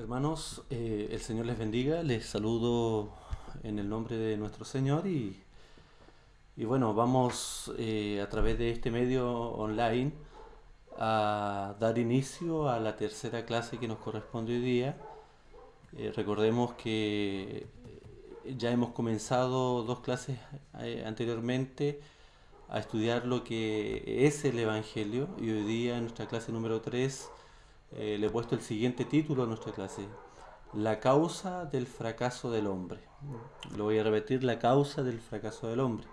Hermanos, eh, el Señor les bendiga, les saludo en el nombre de nuestro Señor y, y bueno, vamos eh, a través de este medio online a dar inicio a la tercera clase que nos corresponde hoy día. Eh, recordemos que ya hemos comenzado dos clases anteriormente a estudiar lo que es el Evangelio y hoy día en nuestra clase número 3 eh, le he puesto el siguiente título a nuestra clase. La causa del fracaso del hombre. Lo voy a repetir, la causa del fracaso del hombre.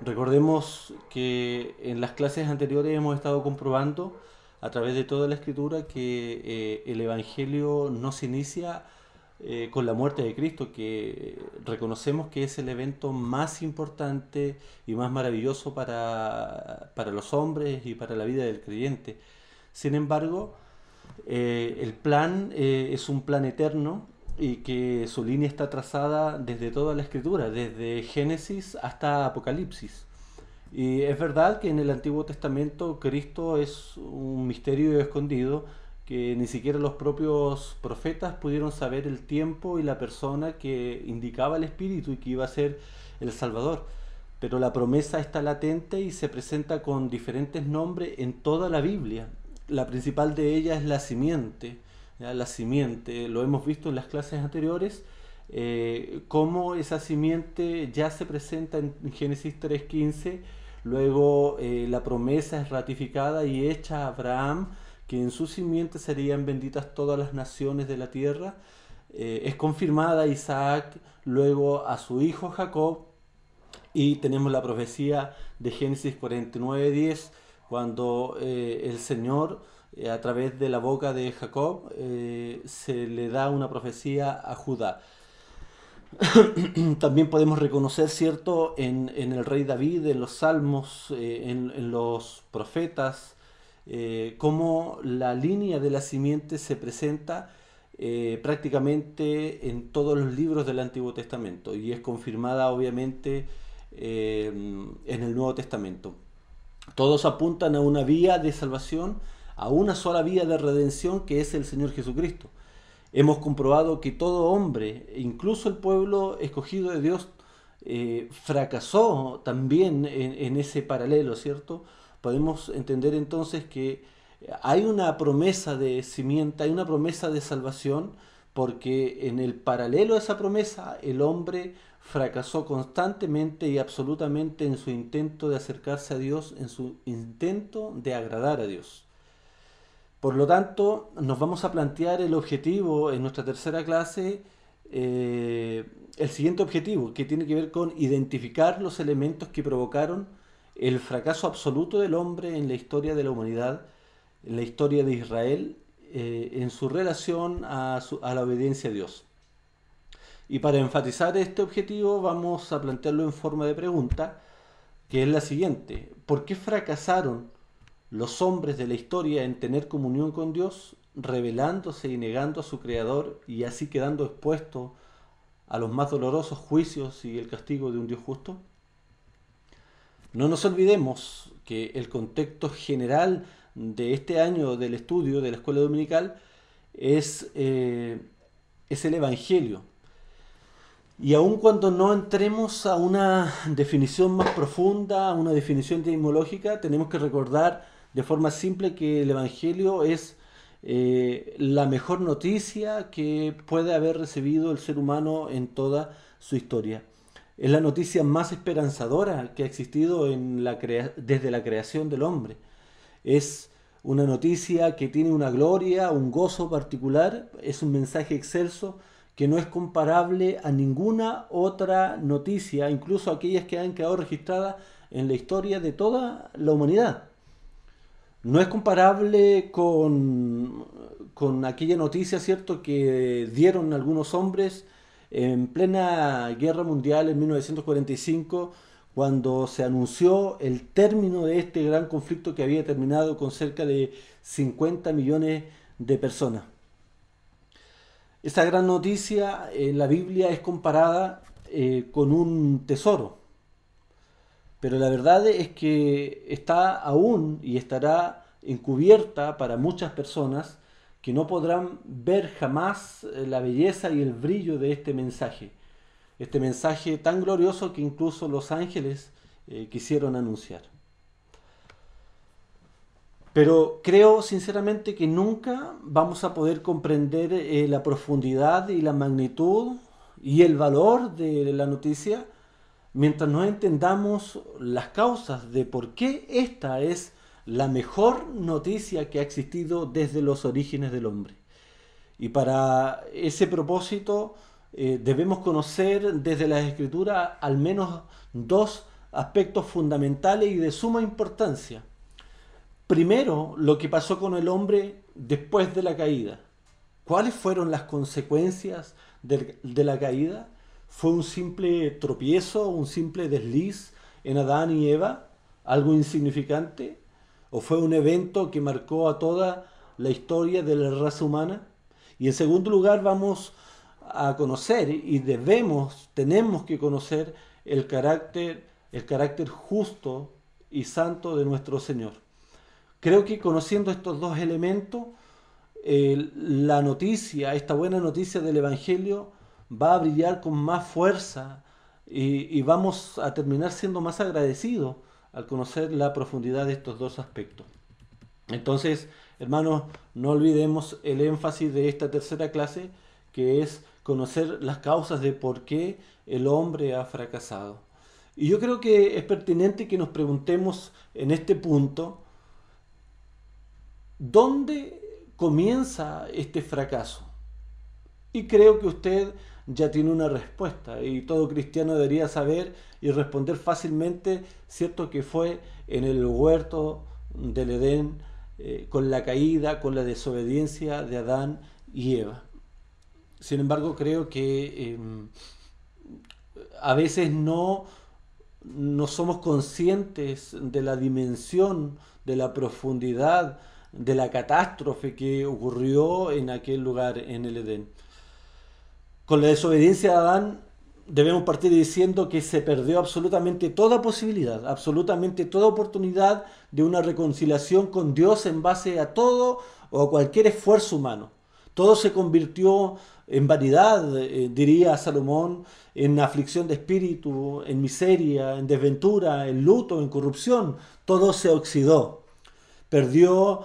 Recordemos que en las clases anteriores hemos estado comprobando a través de toda la escritura que eh, el Evangelio no se inicia eh, con la muerte de Cristo, que reconocemos que es el evento más importante y más maravilloso para, para los hombres y para la vida del creyente. Sin embargo, eh, el plan eh, es un plan eterno y que su línea está trazada desde toda la escritura, desde Génesis hasta Apocalipsis. Y es verdad que en el Antiguo Testamento Cristo es un misterio escondido que ni siquiera los propios profetas pudieron saber el tiempo y la persona que indicaba el Espíritu y que iba a ser el Salvador. Pero la promesa está latente y se presenta con diferentes nombres en toda la Biblia la principal de ellas es la simiente. La simiente, lo hemos visto en las clases anteriores, eh, cómo esa simiente ya se presenta en Génesis 3.15, luego eh, la promesa es ratificada y hecha a Abraham, que en su simiente serían benditas todas las naciones de la tierra. Eh, es confirmada Isaac, luego a su hijo Jacob, y tenemos la profecía de Génesis 49.10 cuando eh, el Señor, eh, a través de la boca de Jacob, eh, se le da una profecía a Judá. También podemos reconocer, ¿cierto?, en, el rey David, en los salmos, en, los profetas, cómo la línea de la simiente se presenta prácticamente en todos los libros del Antiguo Testamento y es confirmada obviamente en el Nuevo Testamento. Todos apuntan a una vía de salvación, a una sola vía de redención que es el Señor Jesucristo. Hemos comprobado que todo hombre, incluso el pueblo escogido de Dios, eh, fracasó también en, ese paralelo, ¿cierto? Podemos entender entonces que hay una promesa de simiente, hay una promesa de salvación, porque en el paralelo a esa promesa el hombre fracasó constantemente y absolutamente en su intento de acercarse a Dios, en su intento de agradar a Dios. Por lo tanto, nos vamos a plantear el objetivo en nuestra tercera clase, eh, el siguiente objetivo, que tiene que ver con identificar los elementos que provocaron el fracaso absoluto del hombre en la historia de la humanidad, en la historia de Israel, eh, en su relación a la obediencia a Dios. Y para enfatizar este objetivo vamos a plantearlo en forma de pregunta, que es la siguiente. ¿Por qué fracasaron los hombres de la historia en tener comunión con Dios, revelándose y negando a su Creador y así quedando expuestos a los más dolorosos juicios y el castigo de un Dios justo? No nos olvidemos que el contexto general de este año del estudio de la escuela dominical es, eh, es el Evangelio, y aun cuando no entremos a una definición más profunda, a una definición etimológica, tenemos que recordar de forma simple que el Evangelio es eh, la mejor noticia que puede haber recibido el ser humano en toda su historia. Es la noticia más esperanzadora que ha existido desde la creación del hombre. Es una noticia que tiene una gloria, un gozo particular, es un mensaje excelso que no es comparable a ninguna otra noticia, incluso aquellas que han quedado registradas en la historia de toda la humanidad. No es comparable con, con aquella noticia, ¿cierto?, que dieron algunos hombres en plena guerra mundial en 1945, cuando se anunció el término de este gran conflicto que había terminado con cerca de 50 millones de personas. Esa gran noticia en la Biblia es comparada eh, con un tesoro. Pero la verdad es que está aún y estará encubierta para muchas personas que no podrán ver jamás eh, la belleza y el brillo de este mensaje. Este mensaje tan glorioso que incluso los ángeles eh, quisieron anunciar. Pero creo sinceramente que nunca vamos a poder comprender eh, la profundidad y la magnitud y el valor de la noticia mientras no entendamos las causas de por qué esta es la mejor noticia que ha existido desde los orígenes del hombre. Y para ese propósito eh, debemos conocer desde las escrituras al menos dos aspectos fundamentales y de suma importancia. Primero, lo que pasó con el hombre después de la caída. ¿Cuáles fueron las consecuencias de, la caída? ¿Fue un simple tropiezo, un simple desliz en Adán y Eva? ¿Algo insignificante? ¿O fue un evento que marcó a toda la historia de la raza humana? Y en segundo lugar vamos a conocer y debemos, tenemos que conocer el carácter, el carácter justo y santo de nuestro Señor. Creo que conociendo estos dos elementos, la noticia, esta buena noticia del Evangelio, va a brillar con más fuerza y, vamos a terminar siendo más agradecidos al conocer la profundidad de estos dos aspectos. Entonces, hermanos, no olvidemos el énfasis de esta tercera clase, que es conocer las causas de por qué el hombre ha fracasado. Y yo creo que es pertinente que nos preguntemos en este punto, ¿dónde comienza este fracaso? Y creo que usted ya tiene una respuesta y todo cristiano debería saber y responder fácilmente, cierto que fue en el huerto del Edén eh, con la caída, con la desobediencia de Adán y Eva. Sin embargo, creo que em, a veces no, no somos conscientes de la dimensión, de la profundidad, de la catástrofe que ocurrió en aquel lugar, en el Edén. Con la desobediencia de Adán debemos partir diciendo que se perdió absolutamente toda posibilidad, absolutamente toda oportunidad de una reconciliación con Dios en base a todo o a cualquier esfuerzo humano. Todo se convirtió en vanidad, eh, diría Salomón, en aflicción de espíritu, en miseria, en desventura, en luto, en corrupción. Todo se oxidó. Perdió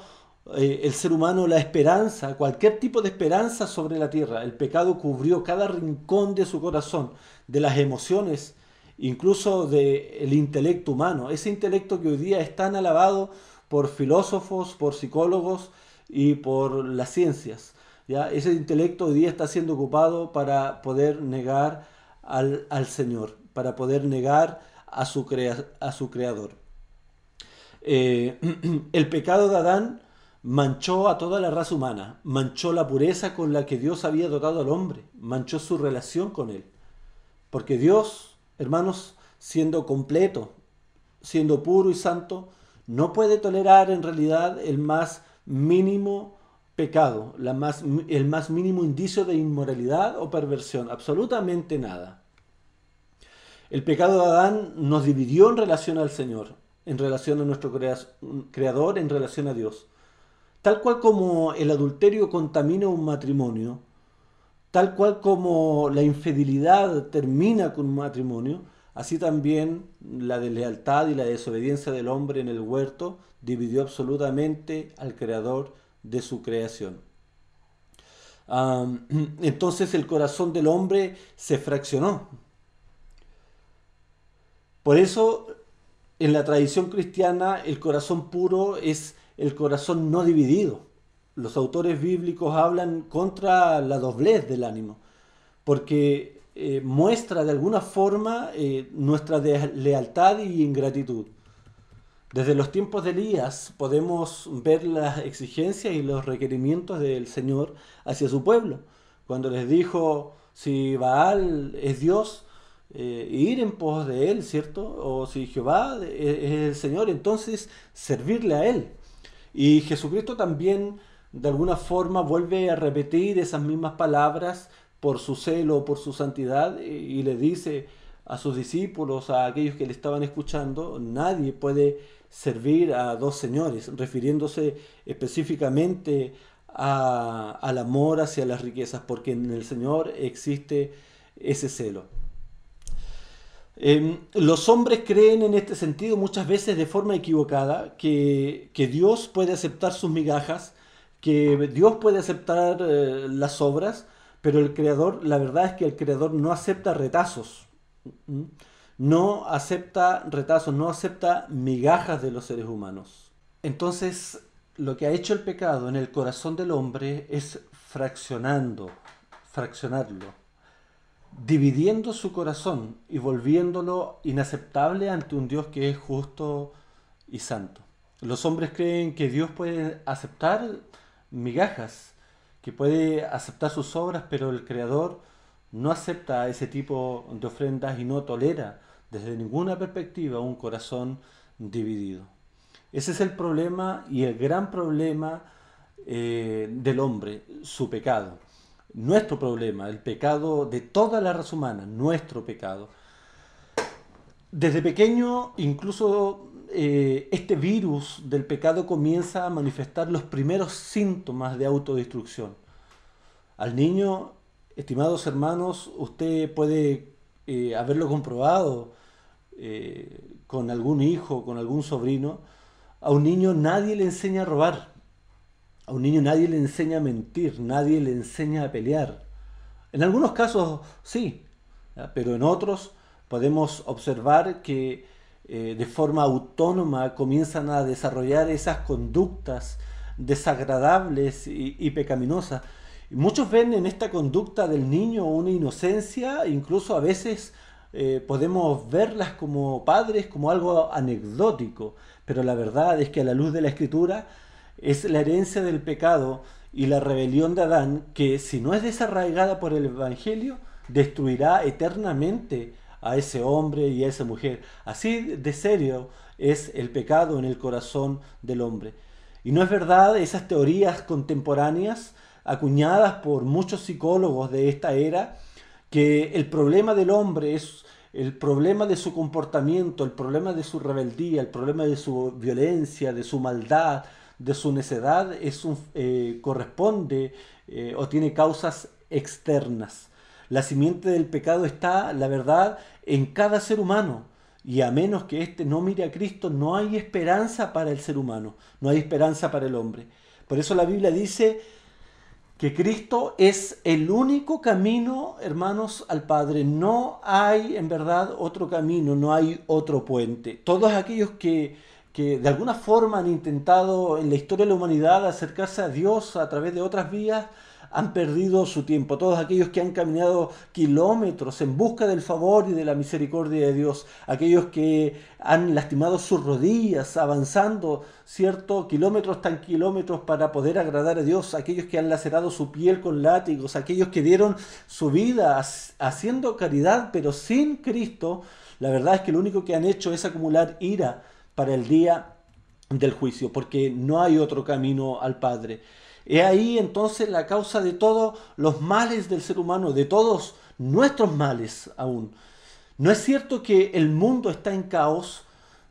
eh, el ser humano la esperanza, cualquier tipo de esperanza sobre la tierra. El pecado cubrió cada rincón de su corazón, de las emociones, incluso del intelecto humano. Ese intelecto que hoy día es tan alabado por filósofos, por psicólogos y por las ciencias. ¿ya? Ese intelecto hoy día está siendo ocupado para poder negar al, Señor, para poder negar a su, a su creador. Eh, el pecado de Adán manchó a toda la raza humana, manchó la pureza con la que Dios había dotado al hombre, manchó su relación con él. Porque Dios, hermanos, siendo completo, siendo puro y santo, no puede tolerar en realidad el más mínimo pecado, la más, el más mínimo indicio de inmoralidad o perversión, absolutamente nada. El pecado de Adán nos dividió en relación al Señor, en relación a nuestro Creador, en relación a Dios. Tal cual como el adulterio contamina un matrimonio, tal cual como la infidelidad termina con un matrimonio, así también la deslealtad y la desobediencia del hombre en el huerto dividió absolutamente al creador de su creación. entonces el corazón del hombre se fraccionó. Por eso en la tradición cristiana el corazón puro es el corazón no dividido. Los autores bíblicos hablan contra la doblez del ánimo, porque eh, muestra de alguna forma eh, nuestra lealtad y ingratitud. Desde los tiempos de Elías podemos ver las exigencias y los requerimientos del Señor hacia su pueblo. Cuando les dijo, si Baal es Dios, eh, ir en pos de él, ¿cierto? O si Jehová es el Señor, entonces servirle a él. Y Jesucristo también de alguna forma vuelve a repetir esas mismas palabras por su celo, por su santidad, y le dice a sus discípulos, a aquellos que le estaban escuchando, nadie puede servir a dos señores, refiriéndose específicamente al amor hacia las riquezas, porque en el Señor existe ese celo. Em, los hombres creen en este sentido muchas veces de forma equivocada que, Dios puede aceptar sus migajas, que Dios puede aceptar eh, las obras, pero el Creador, la verdad es que el Creador no acepta retazos, no acepta retazos, no acepta migajas de los seres humanos. Entonces, lo que ha hecho el pecado en el corazón del hombre es fraccionando, fraccionarlo dividiendo su corazón y volviéndolo inaceptable ante un Dios que es justo y santo. Los hombres creen que Dios puede aceptar migajas, que puede aceptar sus obras, pero el Creador no acepta ese tipo de ofrendas y no tolera desde ninguna perspectiva un corazón dividido. Ese es el problema y el gran problema eh, del hombre, su pecado nuestro problema, el pecado de toda la raza humana, nuestro pecado. Desde pequeño, incluso eh, este virus del pecado comienza a manifestar los primeros síntomas de autodestrucción. Al niño, estimados hermanos, usted puede eh, haberlo comprobado eh, con algún hijo, con algún sobrino. A un niño nadie le enseña a robar. A un niño nadie le enseña a mentir, nadie le enseña a pelear. En algunos casos sí, pero en otros podemos observar que eh, de forma autónoma comienzan a desarrollar esas conductas desagradables y, pecaminosas. muchos ven en esta conducta del niño una inocencia, incluso a veces eh, podemos verlas como padres como algo anecdótico, pero la verdad es que a la luz de la escritura es la herencia del pecado y la rebelión de Adán que si no es desarraigada por el Evangelio, destruirá eternamente a ese hombre y a esa mujer. Así de serio es el pecado en el corazón del hombre. Y no es verdad esas teorías contemporáneas acuñadas por muchos psicólogos de esta era, que el problema del hombre es el problema de su comportamiento, el problema de su rebeldía, el problema de su violencia, de su maldad, de su necedad es un, eh, corresponde eh, o tiene causas externas. La simiente del pecado está, la verdad, en cada ser humano. Y a menos que éste no mire a Cristo, no hay esperanza para el ser humano, no hay esperanza para el hombre. Por eso la Biblia dice que Cristo es el único camino, hermanos, al Padre. No hay en verdad otro camino, no hay otro puente. Todos aquellos que que de alguna forma han intentado en la historia de la humanidad acercarse a Dios a través de otras vías, han perdido su tiempo. Todos aquellos que han caminado kilómetros en busca del favor y de la misericordia de Dios, aquellos que han lastimado sus rodillas avanzando, cierto, kilómetros tan kilómetros para poder agradar a Dios, aquellos que han lacerado su piel con látigos, aquellos que dieron su vida haciendo caridad pero sin Cristo, la verdad es que lo único que han hecho es acumular ira para el día del juicio, porque no hay otro camino al Padre. He ahí entonces la causa de todos los males del ser humano, de todos nuestros males aún. No es cierto que el mundo está en caos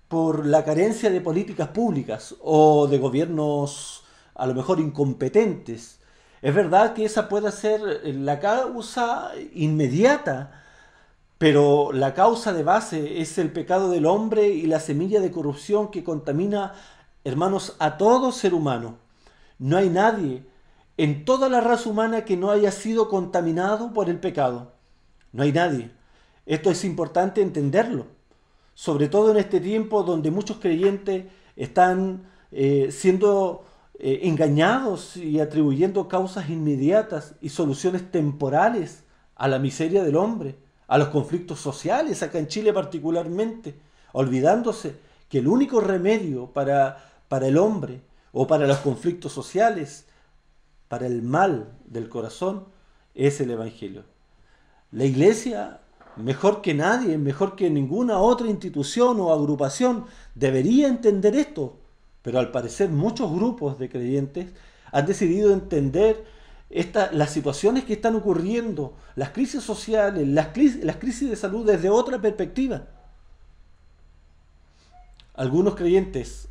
por la carencia de políticas públicas o de gobiernos a lo mejor incompetentes. Es verdad que esa puede ser la causa inmediata pero la causa de base es el pecado del hombre y la semilla de corrupción que contamina, hermanos, a todo ser humano. No hay nadie en toda la raza humana que no haya sido contaminado por el pecado. No hay nadie. Esto es importante entenderlo, sobre todo en este tiempo donde muchos creyentes están eh, siendo eh, engañados y atribuyendo causas inmediatas y soluciones temporales a la miseria del hombre a los conflictos sociales, acá en Chile particularmente, olvidándose que el único remedio para, para el hombre o para los conflictos sociales, para el mal del corazón, es el Evangelio. La iglesia, mejor que nadie, mejor que ninguna otra institución o agrupación, debería entender esto, pero al parecer muchos grupos de creyentes han decidido entender las situaciones que están ocurriendo, las crisis sociales, las crisis, de salud desde otra perspectiva. Algunos creyentes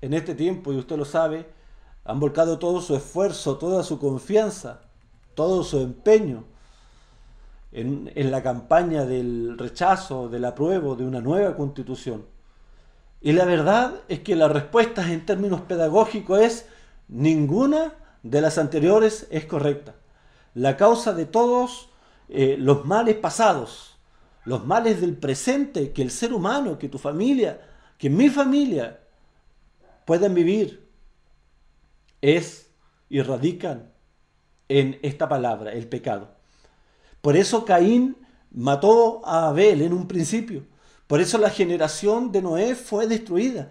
en este tiempo, y usted lo sabe, Han volcado todo su esfuerzo, toda su confianza, todo su empeño en, en la campaña del rechazo, del apruebo de una nueva constitución. Y la verdad es que la respuesta en términos pedagógicos es ninguna de las anteriores es correcta. La causa de todos eh, los males pasados, los males del presente que el ser humano, que tu familia, que mi familia puedan vivir, es y radican en esta palabra, el pecado. Por eso Caín mató a Abel en un principio. Por eso la generación de Noé fue destruida.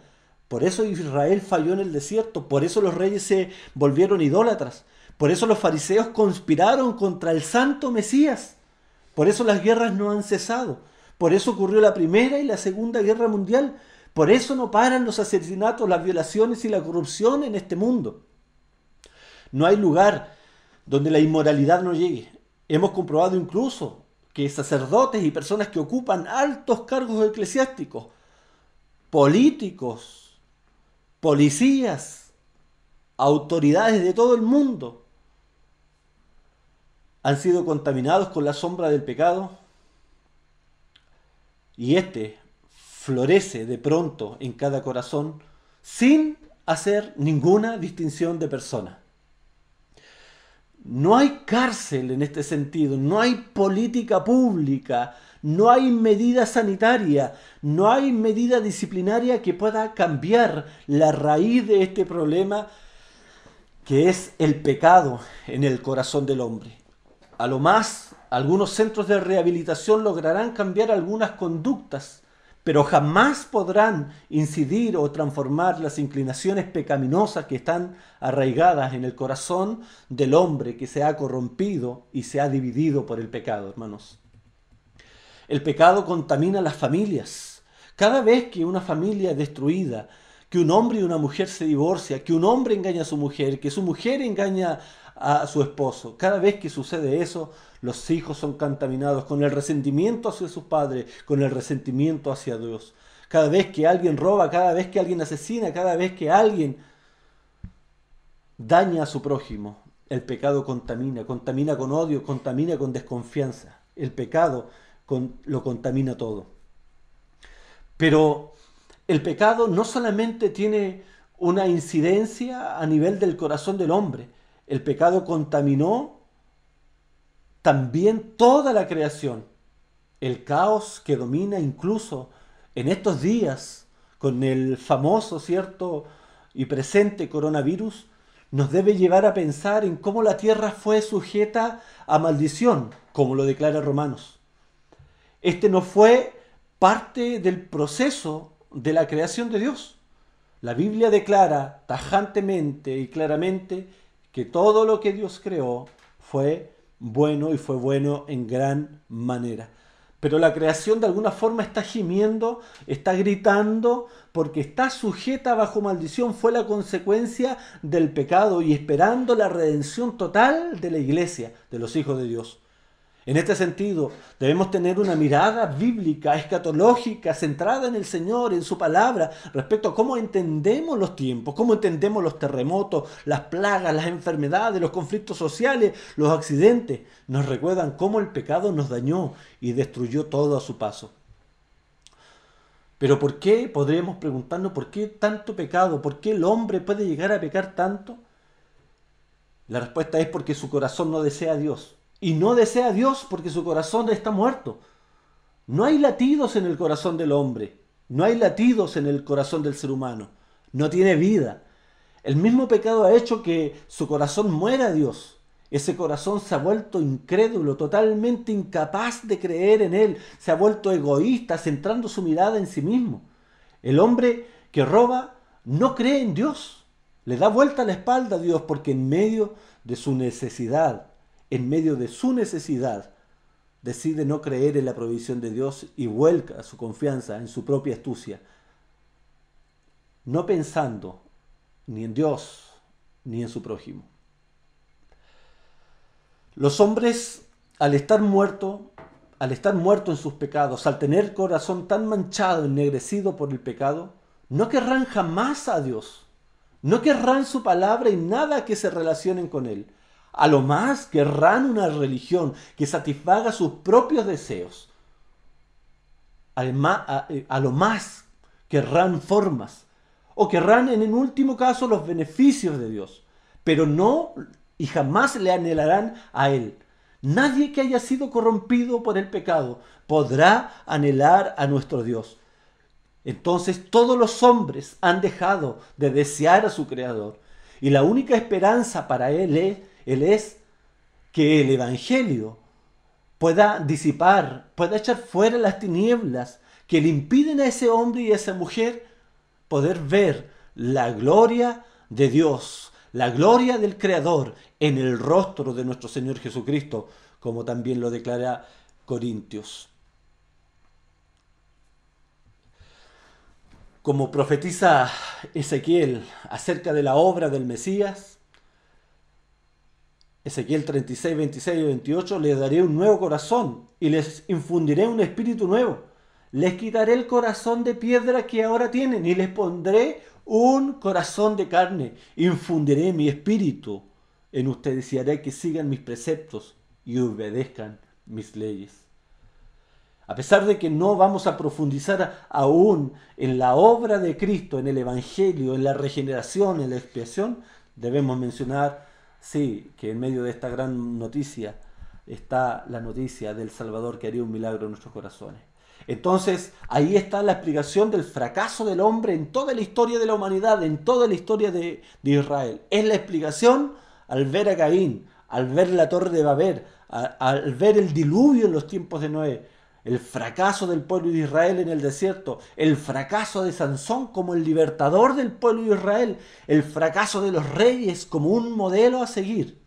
Por eso Israel falló en el desierto. Por eso los reyes se volvieron idólatras. Por eso los fariseos conspiraron contra el santo Mesías. Por eso las guerras no han cesado. Por eso ocurrió la Primera y la Segunda Guerra Mundial. Por eso no paran los asesinatos, las violaciones y la corrupción en este mundo. No hay lugar donde la inmoralidad no llegue. Hemos comprobado incluso que sacerdotes y personas que ocupan altos cargos eclesiásticos, políticos, policías, autoridades de todo el mundo, han sido contaminados con la sombra del pecado y este florece de pronto en cada corazón sin hacer ninguna distinción de persona. No hay cárcel en este sentido, no hay política pública, no hay medida sanitaria, no hay medida disciplinaria que pueda cambiar la raíz de este problema que es el pecado en el corazón del hombre. A lo más, algunos centros de rehabilitación lograrán cambiar algunas conductas pero jamás podrán incidir o transformar las inclinaciones pecaminosas que están arraigadas en el corazón del hombre que se ha corrompido y se ha dividido por el pecado, hermanos. El pecado contamina las familias. Cada vez que una familia es destruida, que un hombre y una mujer se divorcia, que un hombre engaña a su mujer, que su mujer engaña a su esposo, cada vez que sucede eso, los hijos son contaminados con el resentimiento hacia sus padres, con el resentimiento hacia Dios. Cada vez que alguien roba, cada vez que alguien asesina, cada vez que alguien daña a su prójimo, el pecado contamina, contamina con odio, contamina con desconfianza. El pecado lo contamina todo. Pero el pecado no solamente tiene una incidencia a nivel del corazón del hombre, el pecado contaminó también toda la creación. El caos que domina incluso en estos días con el famoso, cierto, y presente coronavirus, nos debe llevar a pensar en cómo la tierra fue sujeta a maldición, como lo declara Romanos. Este no fue parte del proceso de la creación de Dios. La Biblia declara tajantemente y claramente que todo lo que Dios creó fue bueno y fue bueno en gran manera. Pero la creación de alguna forma está gimiendo, está gritando, porque está sujeta bajo maldición. Fue la consecuencia del pecado y esperando la redención total de la iglesia, de los hijos de Dios. En este sentido, debemos tener una mirada bíblica, escatológica, centrada en el Señor, en su palabra, respecto a cómo entendemos los tiempos, cómo entendemos los terremotos, las plagas, las enfermedades, los conflictos sociales, los accidentes. Nos recuerdan cómo el pecado nos dañó y destruyó todo a su paso. Pero ¿por qué? Podríamos preguntarnos, ¿por qué tanto pecado? ¿Por qué el hombre puede llegar a pecar tanto? La respuesta es porque su corazón no desea a Dios y no desea a Dios porque su corazón está muerto. No hay latidos en el corazón del hombre, no hay latidos en el corazón del ser humano, no tiene vida. El mismo pecado ha hecho que su corazón muera a Dios. Ese corazón se ha vuelto incrédulo, totalmente incapaz de creer en Él, se ha vuelto egoísta, centrando su mirada en sí mismo. El hombre que roba no cree en Dios, le da vuelta la espalda a Dios porque en medio de su necesidad, en medio de su necesidad, decide no creer en la provisión de Dios y vuelca su confianza en su propia astucia, no pensando ni en Dios ni en su prójimo. Los hombres, al estar muertos, al estar muertos en sus pecados, al tener corazón tan manchado, ennegrecido por el pecado, no querrán jamás a Dios. No querrán su palabra y nada que se relacionen con él. A lo más querrán una religión que satisfaga sus propios deseos. A, eh, a lo más querrán formas o querrán en el último caso los beneficios de Dios, pero no y jamás le anhelarán a Él. Nadie que haya sido corrompido por el pecado podrá anhelar a nuestro Dios. Entonces todos los hombres han dejado de desear a su Creador. Y la única esperanza para Él es, él es que el Evangelio pueda disipar, pueda echar fuera las tinieblas que le impiden a ese hombre y a esa mujer poder ver la gloria de Dios, la gloria del Creador en el rostro de nuestro Señor Jesucristo, como también lo declara Corintios. Como profetiza Ezequiel acerca de la obra del Mesías, Ezequiel 36, 26 y 28, les daré un nuevo corazón y les infundiré un espíritu nuevo. Les quitaré el corazón de piedra que ahora tienen y les pondré un corazón de carne. Infundiré mi espíritu en ustedes y haré que sigan mis preceptos y obedezcan mis leyes. A pesar de que no vamos a profundizar aún en la obra de Cristo, en el Evangelio, en la regeneración, en la expiación, debemos mencionar, sí, que en medio de esta gran noticia está la noticia del Salvador que haría un milagro en nuestros corazones. Entonces, ahí está la explicación del fracaso del hombre en toda la historia de la humanidad, en toda la historia de, de Israel. Es la explicación al ver a Caín, al ver la torre de Babel, al ver el diluvio en los tiempos de Noé, el fracaso del pueblo de Israel en el desierto, el fracaso de Sansón como el libertador del pueblo de Israel, el fracaso de los reyes como un modelo a seguir.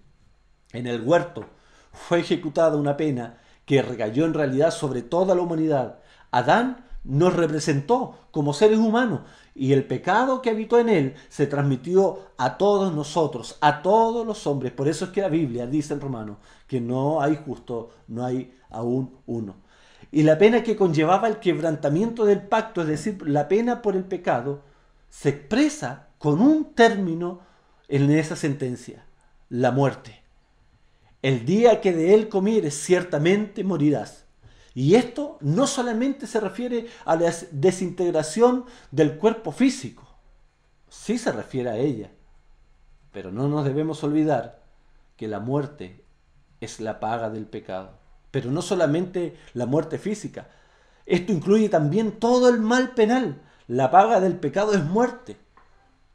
En el huerto fue ejecutada una pena que recayó en realidad sobre toda la humanidad. Adán nos representó como seres humanos y el pecado que habitó en él se transmitió a todos nosotros, a todos los hombres. Por eso es que la Biblia dice en Romano que no hay justo, no hay aún uno. Y la pena que conllevaba el quebrantamiento del pacto, es decir, la pena por el pecado, se expresa con un término en esa sentencia, la muerte. El día que de él comieres, ciertamente morirás. Y esto no solamente se refiere a la desintegración del cuerpo físico, sí se refiere a ella, pero no nos debemos olvidar que la muerte es la paga del pecado pero no solamente la muerte física. Esto incluye también todo el mal penal. La paga del pecado es muerte.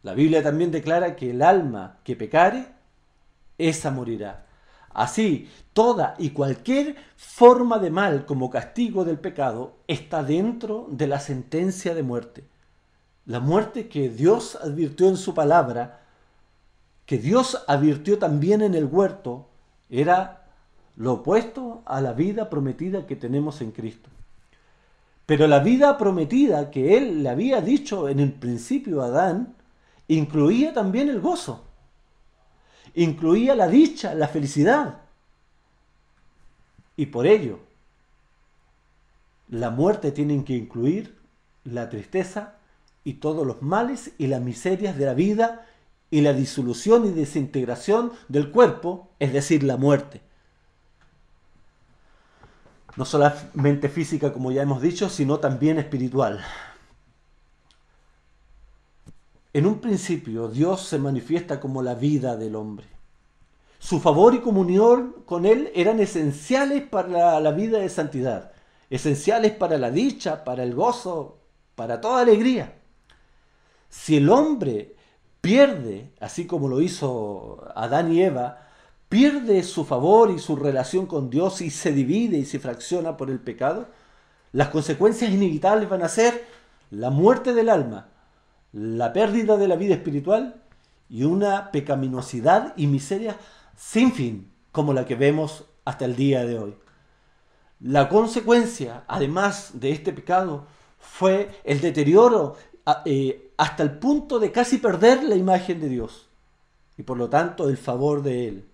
La Biblia también declara que el alma que pecare, esa morirá. Así, toda y cualquier forma de mal como castigo del pecado está dentro de la sentencia de muerte. La muerte que Dios advirtió en su palabra, que Dios advirtió también en el huerto, era lo opuesto a la vida prometida que tenemos en Cristo. Pero la vida prometida que Él le había dicho en el principio a Adán, incluía también el gozo, incluía la dicha, la felicidad. Y por ello, la muerte tiene que incluir la tristeza y todos los males y las miserias de la vida y la disolución y desintegración del cuerpo, es decir, la muerte no solamente física como ya hemos dicho, sino también espiritual. En un principio Dios se manifiesta como la vida del hombre. Su favor y comunión con Él eran esenciales para la vida de santidad, esenciales para la dicha, para el gozo, para toda alegría. Si el hombre pierde, así como lo hizo Adán y Eva, pierde su favor y su relación con Dios y se divide y se fracciona por el pecado, las consecuencias inevitables van a ser la muerte del alma, la pérdida de la vida espiritual y una pecaminosidad y miseria sin fin, como la que vemos hasta el día de hoy. La consecuencia, además de este pecado, fue el deterioro eh, hasta el punto de casi perder la imagen de Dios y por lo tanto el favor de Él.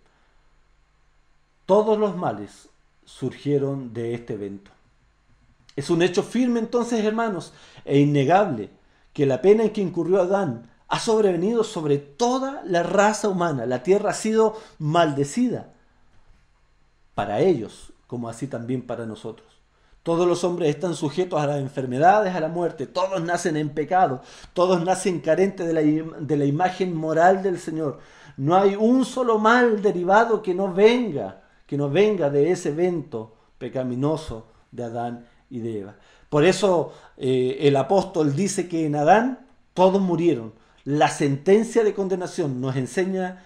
Todos los males surgieron de este evento. Es un hecho firme entonces, hermanos, e innegable, que la pena en que incurrió Adán ha sobrevenido sobre toda la raza humana. La tierra ha sido maldecida para ellos, como así también para nosotros. Todos los hombres están sujetos a las enfermedades, a la muerte. Todos nacen en pecado. Todos nacen carentes de la, de la imagen moral del Señor. No hay un solo mal derivado que no venga, que no venga de ese evento pecaminoso de Adán y de Eva. Por eso eh, el apóstol dice que en Adán todos murieron. La sentencia de condenación nos enseña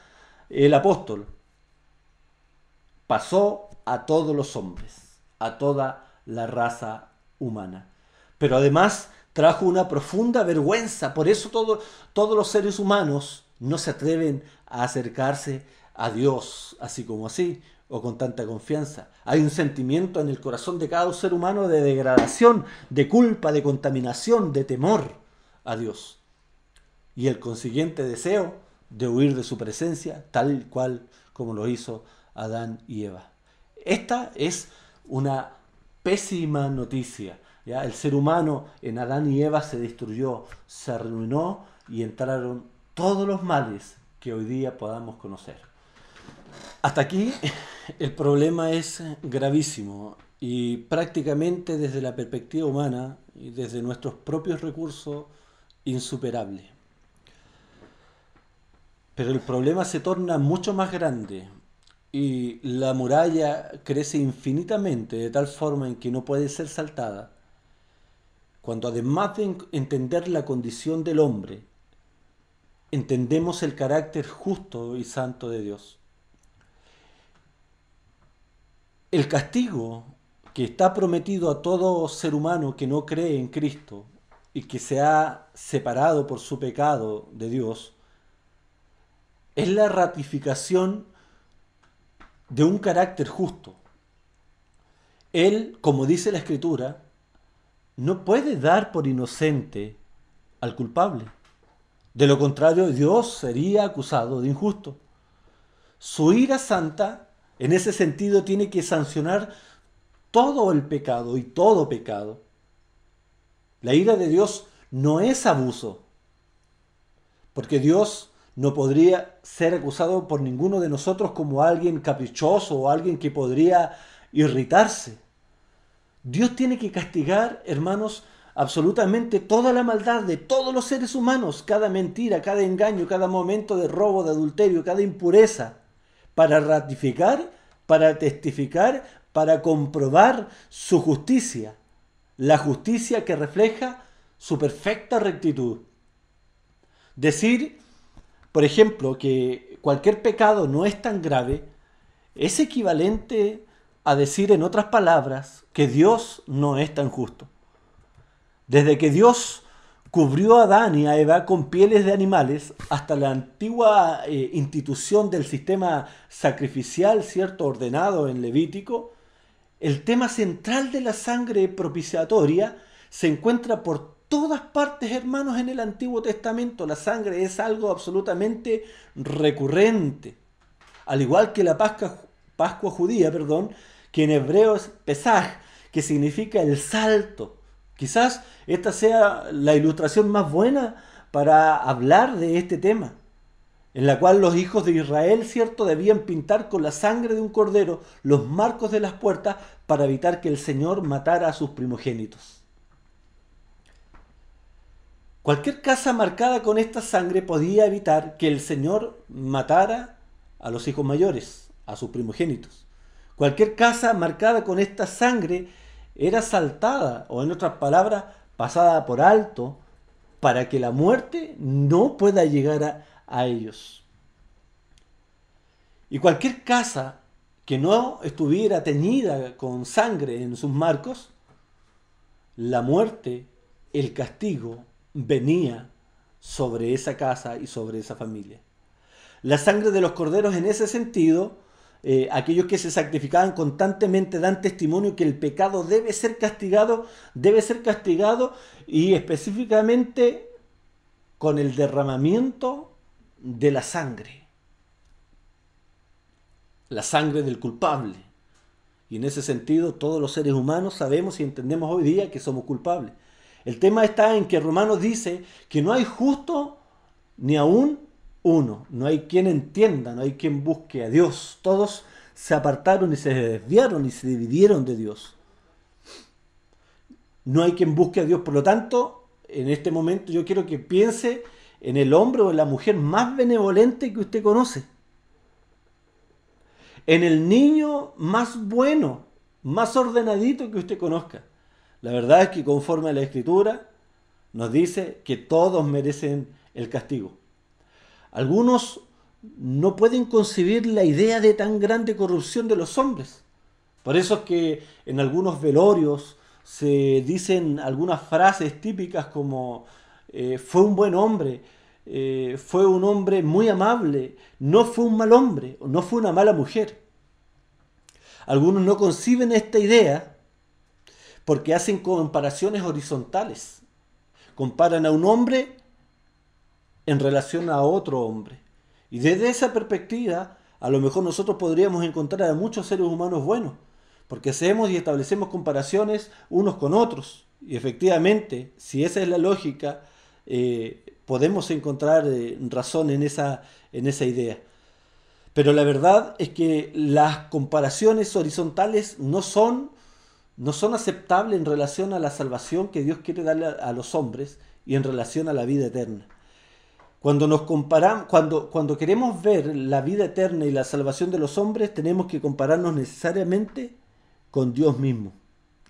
el apóstol. Pasó a todos los hombres, a toda la raza humana. Pero además trajo una profunda vergüenza. Por eso todos los seres humanos no se atreven a acercarse a Dios así como así o con tanta confianza. Hay un sentimiento en el corazón de cada ser humano de degradación, de culpa, de contaminación, de temor a Dios. Y el consiguiente deseo de huir de su presencia, tal cual como lo hizo Adán y Eva. Esta es una pésima noticia. ¿ya? El ser humano en Adán y Eva se destruyó, se arruinó y entraron todos los males que hoy día podamos conocer. Hasta aquí el problema es gravísimo y prácticamente desde la perspectiva humana y desde nuestros propios recursos insuperable. Pero el problema se torna mucho más grande y la muralla crece infinitamente de tal forma en que no puede ser saltada, cuando además de entender la condición del hombre, entendemos el carácter justo y santo de Dios. El castigo que está prometido a todo ser humano que no cree en Cristo y que se ha separado por su pecado de Dios, es la ratificación de un carácter justo. Él, como dice la Escritura, no puede dar por inocente al culpable. De lo contrario, Dios sería acusado de injusto. Su ira santa, en ese sentido, tiene que sancionar todo el pecado y todo pecado. La ira de Dios no es abuso, porque Dios no podría ser acusado por ninguno de nosotros como alguien caprichoso o alguien que podría irritarse. Dios tiene que castigar, hermanos, absolutamente toda la maldad de todos los seres humanos, cada mentira, cada engaño, cada momento de robo, de adulterio, cada impureza, para ratificar, para testificar, para comprobar su justicia, la justicia que refleja su perfecta rectitud. Decir por ejemplo, que cualquier pecado no es tan grave, es equivalente a decir en otras palabras que Dios no es tan justo. Desde que Dios cubrió a Adán y a Eva con pieles de animales hasta la antigua eh, institución del sistema sacrificial, cierto, ordenado en Levítico, el tema central de la sangre propiciatoria se encuentra por todas partes, hermanos, en el Antiguo Testamento. La sangre es algo absolutamente recurrente. Al igual que la Pascua, judía, perdón, que en hebreo es Pesaj, que significa el salto. Quizás esta sea la ilustración más buena para hablar de este tema, en la cual los hijos de Israel, cierto, debían pintar con la sangre de un cordero los marcos de las puertas para evitar que el Señor matara a sus primogénitos. Cualquier casa marcada con esta sangre podía evitar que el Señor matara a los hijos mayores, a sus primogénitos. Cualquier casa marcada con esta sangre era saltada, o en otras palabras, pasada por alto, para que la muerte no pueda llegar a, ellos. Y cualquier casa que no estuviera teñida con sangre en sus marcos, la muerte, el castigo, venía sobre esa casa y sobre esa familia. La sangre de los corderos en ese sentido, eh, aquellos que se sacrificaban constantemente dan testimonio que el pecado debe ser castigado, debe ser castigado y específicamente con el derramamiento de la sangre. La sangre del culpable. Y en ese sentido todos los seres humanos sabemos y entendemos hoy día que somos culpables. El tema está en que Romanos dice que no hay justo ni aún uno. No hay quien entienda, no hay quien busque a Dios. Todos se apartaron y se desviaron y se dividieron de Dios. No hay quien busque a Dios. Por lo tanto, en este momento yo quiero que piense en el hombre o en la mujer más benevolente que usted conoce. En el niño más bueno, más ordenadito que usted conozca. La verdad es que conforme a la escritura nos dice que todos merecen el castigo. Algunos no pueden concebir la idea de tan grande corrupción de los hombres. Por eso es que en algunos velorios se dicen algunas frases típicas como eh, fue un buen hombre, eh, fue un hombre muy amable, no fue un mal hombre, no fue una mala mujer. Algunos no conciben esta idea porque hacen comparaciones horizontales. Comparan a un hombre en relación a otro hombre. Y desde esa perspectiva, a lo mejor nosotros podríamos encontrar a muchos seres humanos buenos, porque hacemos y establecemos comparaciones unos con otros. Y efectivamente, si esa es la lógica, eh, podemos encontrar eh, razón en esa, en esa idea. Pero la verdad es que las comparaciones horizontales no son, no son aceptables en relación a la salvación que Dios quiere darle a los hombres y en relación a la vida eterna. Cuando nos comparamos, cuando, queremos ver la vida eterna y la salvación de los hombres, tenemos que compararnos necesariamente con Dios mismo.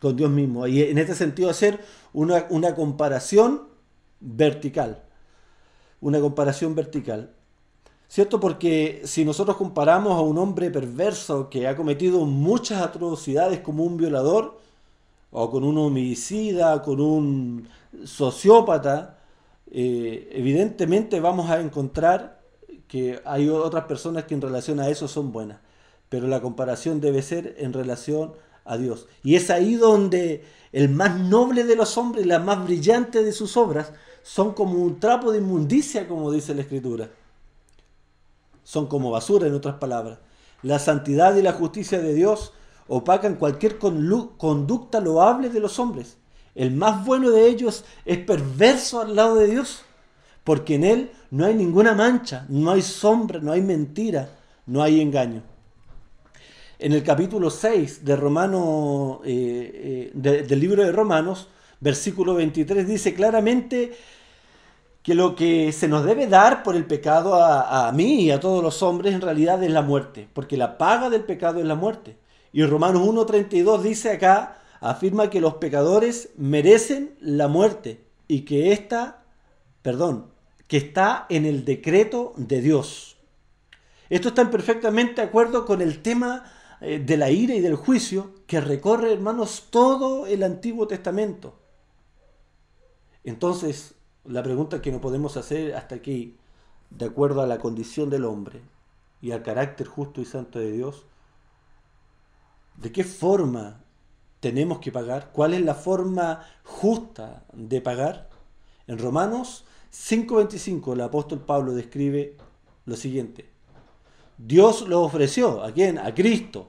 Con Dios mismo. Y en este sentido hacer una, una comparación vertical. Una comparación vertical. ¿Cierto? Porque si nosotros comparamos a un hombre perverso que ha cometido muchas atrocidades como un violador, o con un homicida, con un sociópata, eh, evidentemente vamos a encontrar que hay otras personas que en relación a eso son buenas, pero la comparación debe ser en relación a Dios. Y es ahí donde el más noble de los hombres, la más brillante de sus obras, son como un trapo de inmundicia, como dice la Escritura. Son como basura, en otras palabras. La santidad y la justicia de Dios opacan cualquier conducta loable de los hombres el más bueno de ellos es perverso al lado de Dios, porque en él no hay ninguna mancha, no hay sombra, no hay mentira, no hay engaño. En el capítulo 6 de Romano, eh, eh, del libro de Romanos, versículo 23, dice claramente que lo que se nos debe dar por el pecado a, a, mí y a todos los hombres en realidad es la muerte, porque la paga del pecado es la muerte. Y Romanos 1.32 dice acá, afirma que los pecadores merecen la muerte y que esta, perdón, que está en el decreto de Dios. Esto está perfectamente de acuerdo con el tema eh, de la ira y del juicio que recorre, hermanos, todo el Antiguo Testamento. Entonces, la pregunta que no podemos hacer hasta aquí, de acuerdo a la condición del hombre y al carácter justo y santo de Dios, ¿de qué forma tenemos que pagar? ¿Cuál es la forma justa de pagar? En Romanos 5.25 el apóstol Pablo describe lo siguiente. Dios lo ofreció, ¿a quién? A Cristo,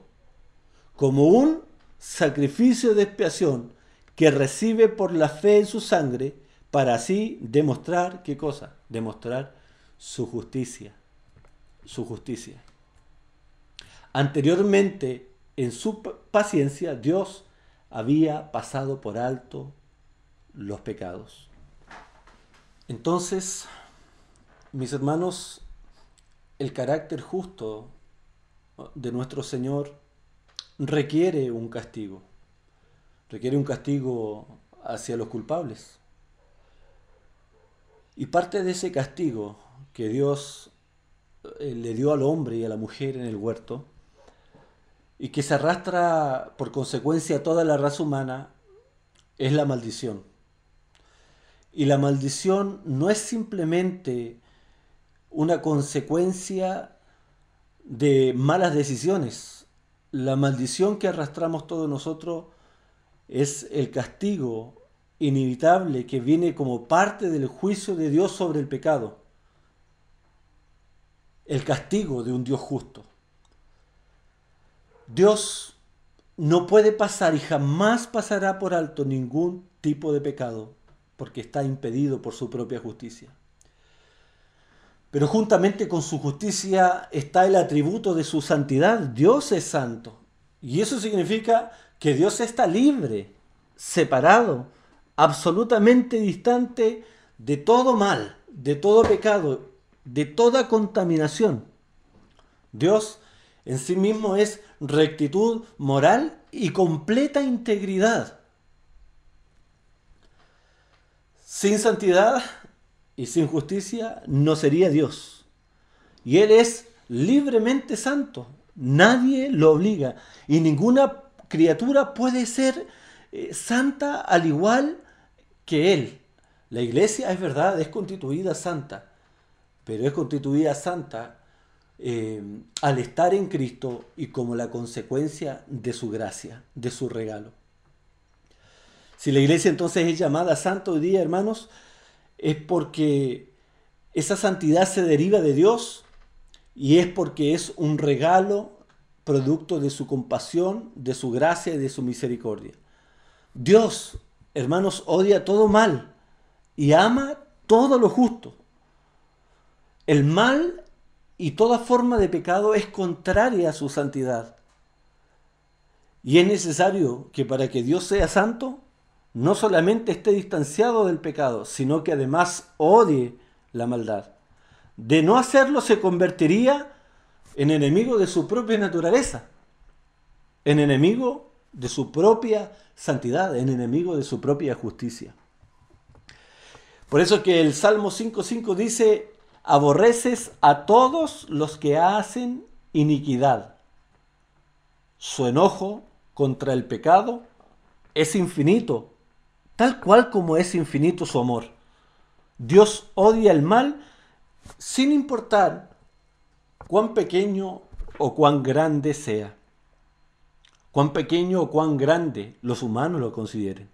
como un sacrificio de expiación que recibe por la fe en su sangre para así demostrar, ¿qué cosa? Demostrar su justicia, su justicia. Anteriormente, en su paciencia, Dios había pasado por alto los pecados. Entonces, mis hermanos, el carácter justo de nuestro Señor requiere un castigo, requiere un castigo hacia los culpables. Y parte de ese castigo que Dios eh, le dio al hombre y a la mujer en el huerto y que se arrastra por consecuencia a toda la raza humana es la maldición. Y la maldición no es simplemente una consecuencia de malas decisiones. La maldición que arrastramos todos nosotros es el castigo inevitable que viene como parte del juicio de Dios sobre el pecado. El castigo de un Dios justo. Dios no puede pasar y jamás pasará por alto ningún tipo de pecado, porque está impedido por su propia justicia. Pero juntamente con su justicia está el atributo de su santidad. Dios es santo. Y eso significa que Dios está libre, separado, absolutamente distante de todo mal, de todo pecado, de toda contaminación. Dios en sí mismo es rectitud moral y completa integridad. Sin santidad y sin justicia no sería Dios. Y Él es libremente santo. Nadie lo obliga. Y ninguna criatura puede ser eh, santa al igual que Él. La iglesia es verdad, es constituida santa, pero es constituida santa eh, al estar en Cristo y como la consecuencia de su gracia, de su regalo. Si la iglesia entonces es llamada santa hoy día, hermanos, es porque esa santidad se deriva de Dios y es porque es un regalo producto de su compasión, de su gracia y de su misericordia. Dios, hermanos, odia todo mal y ama todo lo justo. El mal y toda forma de pecado es contraria a su santidad. Y es necesario que para que Dios sea santo, no solamente esté distanciado del pecado, sino que además odie la maldad. De no hacerlo se convertiría en enemigo de su propia naturaleza, en enemigo de su propia santidad, en enemigo de su propia justicia. Por eso que el Salmo 5.5 dice, aborreces a todos los que hacen iniquidad. Su enojo contra el pecado es infinito tal cual como es infinito su amor. Dios odia el mal sin importar cuán pequeño o cuán grande sea. Cuán pequeño o cuán grande los humanos lo consideren.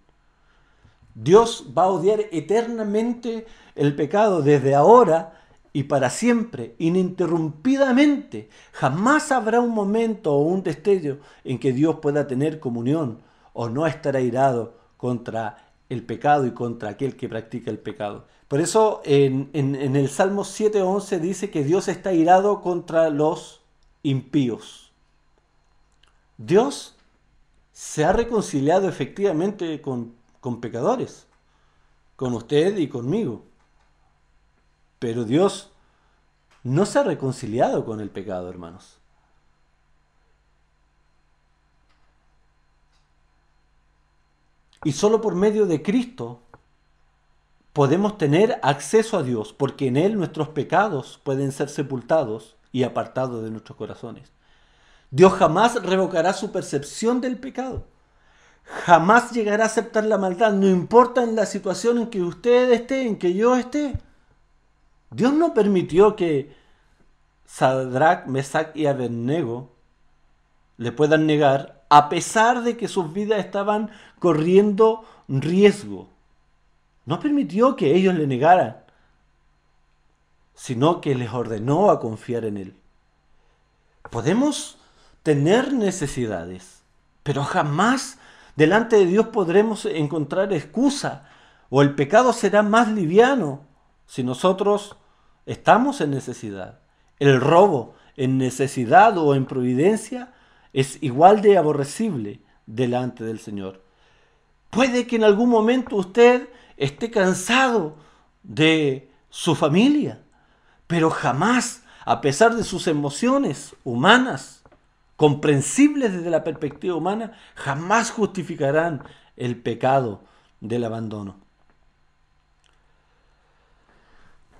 Dios va a odiar eternamente el pecado desde ahora y para siempre, ininterrumpidamente. Jamás habrá un momento o un destello en que Dios pueda tener comunión o no estar airado contra el pecado y contra aquel que practica el pecado. Por eso en, el Salmo 7.11 dice que Dios está irado contra los impíos. Dios se ha reconciliado efectivamente con, con pecadores, con usted y conmigo. Pero Dios no se ha reconciliado con el pecado, hermanos. Y solo por medio de Cristo podemos tener acceso a Dios, porque en Él nuestros pecados pueden ser sepultados y apartados de nuestros corazones. Dios jamás revocará su percepción del pecado. Jamás llegará a aceptar la maldad, no importa en la situación en que usted esté, en que yo esté. Dios no permitió que Sadrach, Mesach y Abednego le puedan negar a pesar de que sus vidas estaban corriendo riesgo. No permitió que ellos le negaran, sino que les ordenó a confiar en Él. Podemos tener necesidades, pero jamás delante de Dios podremos encontrar excusa o el pecado será más liviano si nosotros estamos en necesidad. El robo en necesidad o en providencia es igual de aborrecible delante del Señor. Puede que en algún momento usted esté cansado de su familia, pero jamás, a pesar de sus emociones humanas, comprensibles desde la perspectiva humana, jamás justificarán el pecado del abandono.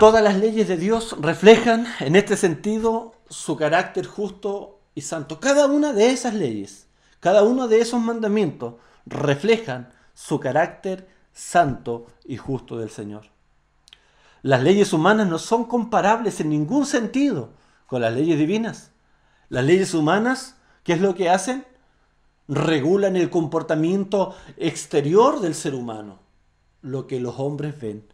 Todas las leyes de Dios reflejan en este sentido su carácter justo y santo. Cada una de esas leyes, cada uno de esos mandamientos reflejan su carácter santo y justo del Señor. Las leyes humanas no son comparables en ningún sentido con las leyes divinas. Las leyes humanas, ¿qué es lo que hacen? Regulan el comportamiento exterior del ser humano, lo que los hombres ven.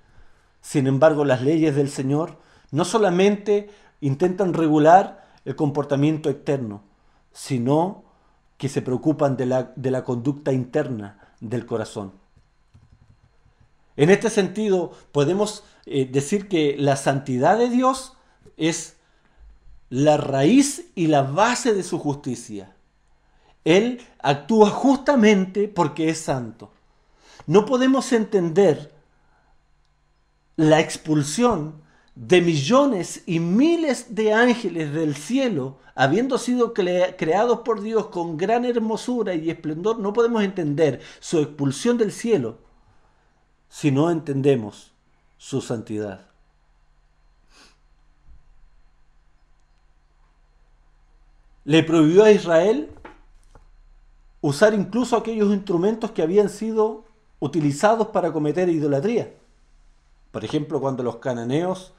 Sin embargo, las leyes del Señor no solamente intentan regular el comportamiento externo, sino que se preocupan de la, de la conducta interna del corazón. En este sentido, podemos eh, decir que la santidad de Dios es la raíz y la base de su justicia. Él actúa justamente porque es santo. No podemos entender la expulsión de millones y miles de ángeles del cielo, habiendo sido creados por Dios con gran hermosura y esplendor, no podemos entender su expulsión del cielo si no entendemos su santidad. Le prohibió a Israel usar incluso aquellos instrumentos que habían sido utilizados para cometer idolatría. Por ejemplo, cuando los cananeos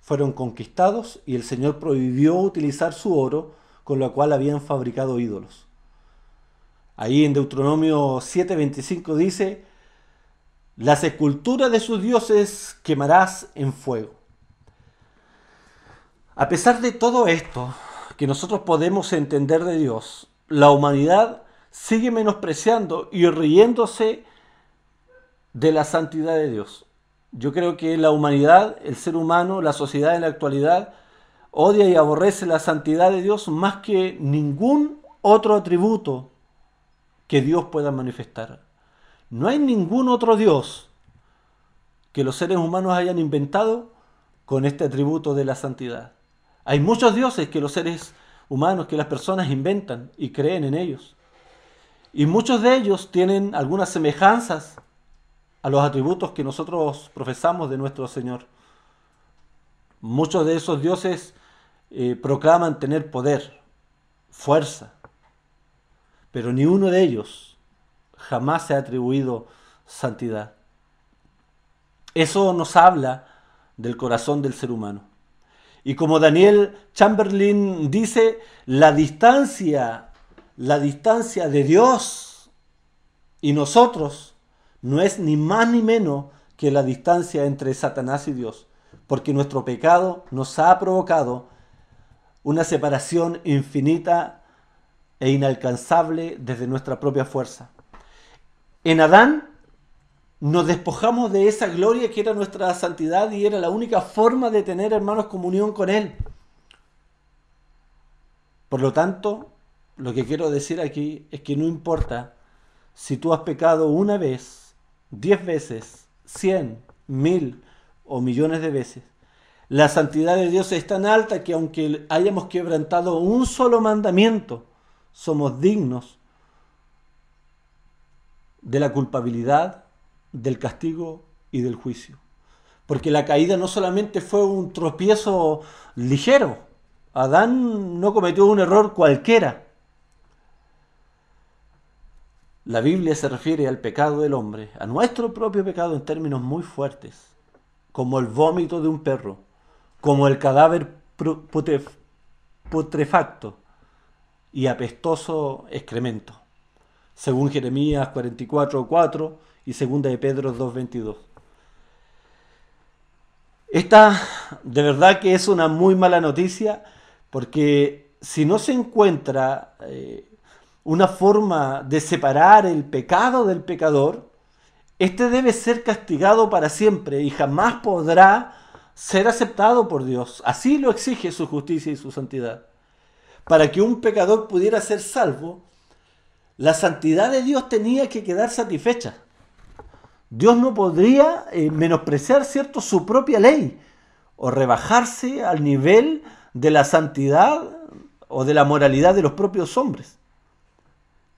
fueron conquistados y el Señor prohibió utilizar su oro con lo cual habían fabricado ídolos. Ahí en Deuteronomio 7:25 dice, las esculturas de sus dioses quemarás en fuego. A pesar de todo esto que nosotros podemos entender de Dios, la humanidad sigue menospreciando y riéndose de la santidad de Dios. Yo creo que la humanidad, el ser humano, la sociedad en la actualidad, odia y aborrece la santidad de Dios más que ningún otro atributo que Dios pueda manifestar. No hay ningún otro Dios que los seres humanos hayan inventado con este atributo de la santidad. Hay muchos dioses que los seres humanos, que las personas inventan y creen en ellos. Y muchos de ellos tienen algunas semejanzas a los atributos que nosotros profesamos de nuestro Señor. Muchos de esos dioses eh, proclaman tener poder, fuerza, pero ni uno de ellos jamás se ha atribuido santidad. Eso nos habla del corazón del ser humano. Y como Daniel Chamberlain dice, la distancia, la distancia de Dios y nosotros no es ni más ni menos que la distancia entre Satanás y Dios, porque nuestro pecado nos ha provocado una separación infinita e inalcanzable desde nuestra propia fuerza. En Adán nos despojamos de esa gloria que era nuestra santidad y era la única forma de tener, hermanos, comunión con Él. Por lo tanto, lo que quiero decir aquí es que no importa si tú has pecado una vez, diez veces, cien, mil o millones de veces. La santidad de Dios es tan alta que aunque hayamos quebrantado un solo mandamiento, somos dignos de la culpabilidad, del castigo y del juicio. Porque la caída no solamente fue un tropiezo ligero, Adán no cometió un error cualquiera, la Biblia se refiere al pecado del hombre, a nuestro propio pecado en términos muy fuertes, como el vómito de un perro, como el cadáver putrefacto y apestoso excremento, según Jeremías 44.4 y segunda de Pedro 2.22. Esta de verdad que es una muy mala noticia porque si no se encuentra eh, una forma de separar el pecado del pecador, este debe ser castigado para siempre y jamás podrá ser aceptado por Dios. Así lo exige su justicia y su santidad. Para que un pecador pudiera ser salvo, la santidad de Dios tenía que quedar satisfecha. Dios no podría eh, menospreciar, ¿cierto?, su propia ley o rebajarse al nivel de la santidad o de la moralidad de los propios hombres.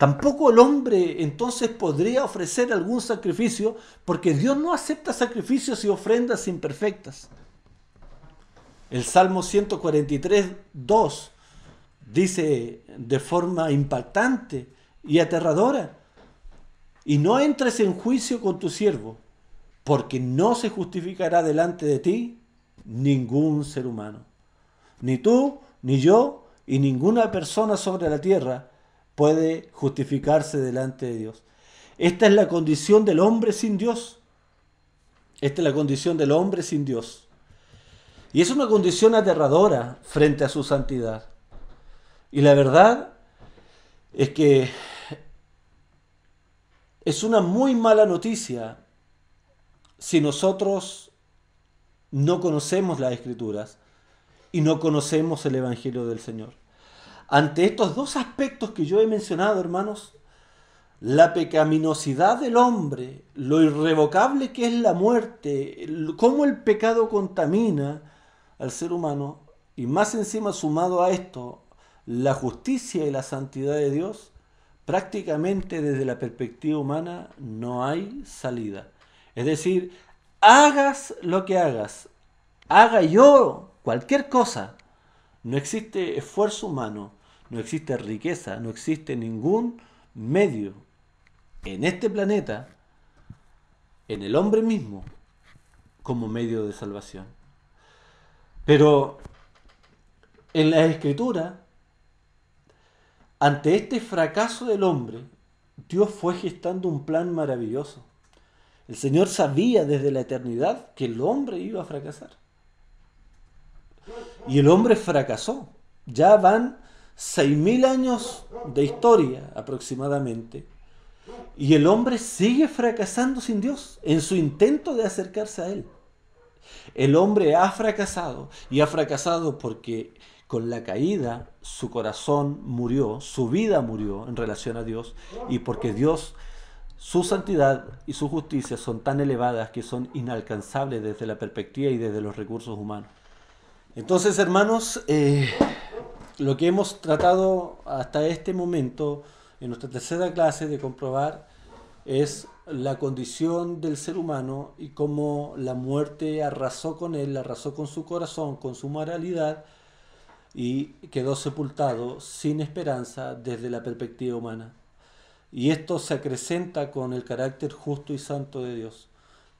Tampoco el hombre entonces podría ofrecer algún sacrificio porque Dios no acepta sacrificios y ofrendas imperfectas. El Salmo 143, 2 dice de forma impactante y aterradora, y no entres en juicio con tu siervo, porque no se justificará delante de ti ningún ser humano. Ni tú, ni yo, y ninguna persona sobre la tierra puede justificarse delante de Dios. Esta es la condición del hombre sin Dios. Esta es la condición del hombre sin Dios. Y es una condición aterradora frente a su santidad. Y la verdad es que es una muy mala noticia si nosotros no conocemos las escrituras y no conocemos el Evangelio del Señor. Ante estos dos aspectos que yo he mencionado, hermanos, la pecaminosidad del hombre, lo irrevocable que es la muerte, cómo el pecado contamina al ser humano, y más encima sumado a esto, la justicia y la santidad de Dios, prácticamente desde la perspectiva humana no hay salida. Es decir, hagas lo que hagas, haga yo cualquier cosa, no existe esfuerzo humano, no existe riqueza, no existe ningún medio en este planeta, en el hombre mismo, como medio de salvación. Pero en la escritura, ante este fracaso del hombre, Dios fue gestando un plan maravilloso. El Señor sabía desde la eternidad que el hombre iba a fracasar. Y el hombre fracasó. Ya van 6.000 años de historia aproximadamente y el hombre sigue fracasando sin Dios en su intento de acercarse a Él. El hombre ha fracasado y ha fracasado porque con la caída su corazón murió, su vida murió en relación a Dios y porque Dios, su santidad y su justicia son tan elevadas que son inalcanzables desde la perspectiva y desde los recursos humanos. Entonces, hermanos, eh, lo que hemos tratado hasta este momento en nuestra tercera clase de comprobar es la condición del ser humano y cómo la muerte arrasó con él, arrasó con su corazón, con su moralidad y quedó sepultado sin esperanza desde la perspectiva humana. Y esto se acrecenta con el carácter justo y santo de Dios.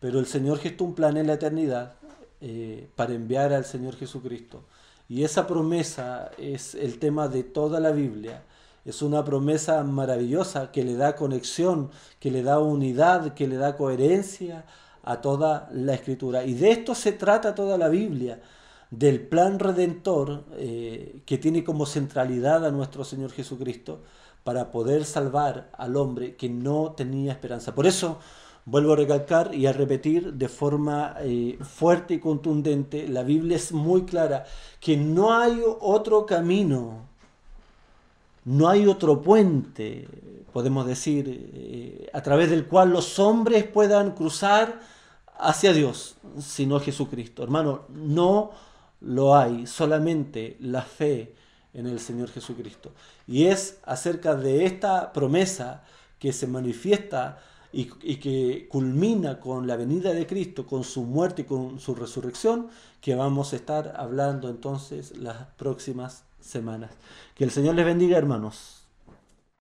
Pero el Señor gestó un plan en la eternidad eh, para enviar al Señor Jesucristo. Y esa promesa es el tema de toda la Biblia es una promesa maravillosa que le da conexión, que le da unidad, que le da coherencia a toda la escritura. Y de esto se trata toda la Biblia, del plan redentor eh, que tiene como centralidad a nuestro Señor Jesucristo para poder salvar al hombre que no tenía esperanza. Por eso vuelvo a recalcar y a repetir de forma eh, fuerte y contundente, la Biblia es muy clara, que no hay otro camino no hay otro puente, podemos decir, eh, a través del cual los hombres puedan cruzar hacia Dios, sino Jesucristo. Hermano, no lo hay, solamente la fe en el Señor Jesucristo. Y es acerca de esta promesa que se manifiesta y, que culmina con la venida de Cristo, con su muerte y con su resurrección, que vamos a estar hablando entonces las próximas semanas. Que el Señor les bendiga, hermanos.